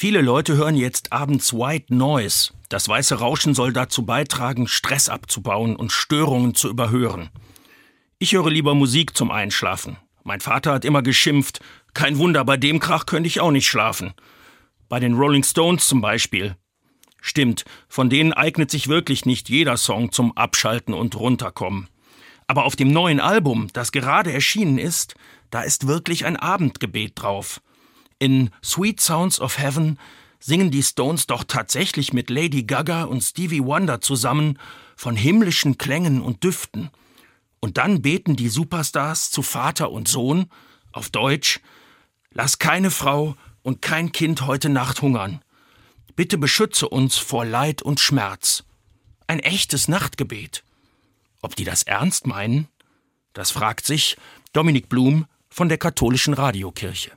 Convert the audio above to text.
Viele Leute hören jetzt abends White Noise. Das weiße Rauschen soll dazu beitragen, Stress abzubauen und Störungen zu überhören. Ich höre lieber Musik zum Einschlafen. Mein Vater hat immer geschimpft, kein Wunder, bei dem Krach könnte ich auch nicht schlafen. Bei den Rolling Stones zum Beispiel. Stimmt, von denen eignet sich wirklich nicht jeder Song zum Abschalten und Runterkommen. Aber auf dem neuen Album, das gerade erschienen ist, da ist wirklich ein Abendgebet drauf. In Sweet Sounds of Heaven singen die Stones doch tatsächlich mit Lady Gaga und Stevie Wonder zusammen von himmlischen Klängen und Düften. Und dann beten die Superstars zu Vater und Sohn auf Deutsch Lass keine Frau und kein Kind heute Nacht hungern. Bitte beschütze uns vor Leid und Schmerz. Ein echtes Nachtgebet. Ob die das ernst meinen? Das fragt sich Dominik Blum von der katholischen Radiokirche.